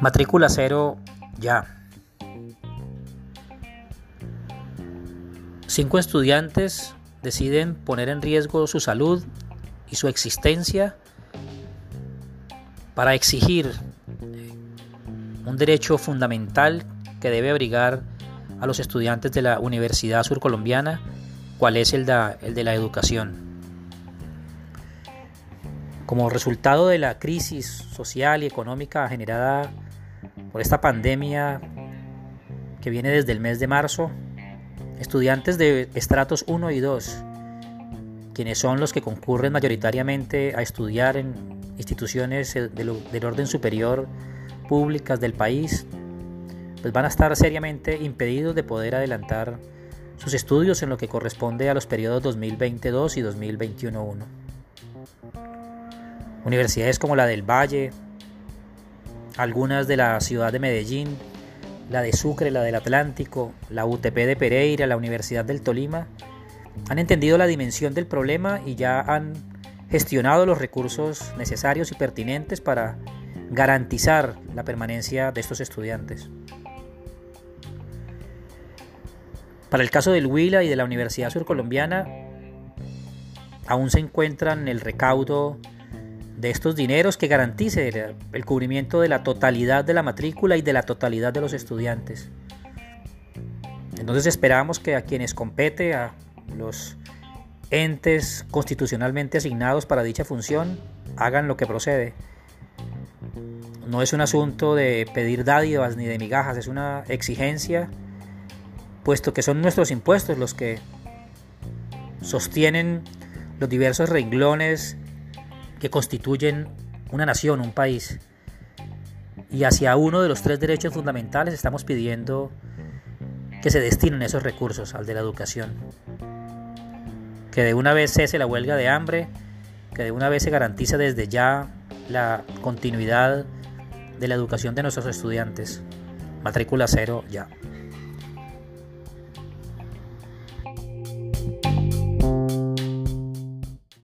Matrícula cero ya. Cinco estudiantes deciden poner en riesgo su salud y su existencia para exigir un derecho fundamental que debe abrigar a los estudiantes de la Universidad Surcolombiana, cual es el de, el de la educación. Como resultado de la crisis social y económica generada por esta pandemia que viene desde el mes de marzo, estudiantes de estratos 1 y 2, quienes son los que concurren mayoritariamente a estudiar en instituciones del, orden superior públicas del país, pues van a estar seriamente impedidos de poder adelantar sus estudios en lo que corresponde a los periodos 2022 y 2021-1. Universidades como la del Valle, algunas de la ciudad de Medellín, la de Sucre, la del Atlántico, la UTP de Pereira, la Universidad del Tolima, han entendido la dimensión del problema y ya han gestionado los recursos necesarios y pertinentes para garantizar la permanencia de estos estudiantes. Para el caso del Huila y de la Universidad Surcolombiana, aún se encuentran el recaudo de estos dineros que garantice el cubrimiento de la totalidad de la matrícula y de la totalidad de los estudiantes. Entonces esperamos que a quienes compete, a los entes constitucionalmente asignados para dicha función, hagan lo que procede. No es un asunto de pedir dádivas ni de migajas, es una exigencia, puesto que son nuestros impuestos los que sostienen los diversos renglones que constituyen una nación, un país. Y hacia uno de los tres derechos fundamentales estamos pidiendo que se destinen esos recursos, al de la educación. Que de una vez cese la huelga de hambre, que de una vez se garantice desde ya la continuidad de la educación de nuestros estudiantes. Matrícula cero ya.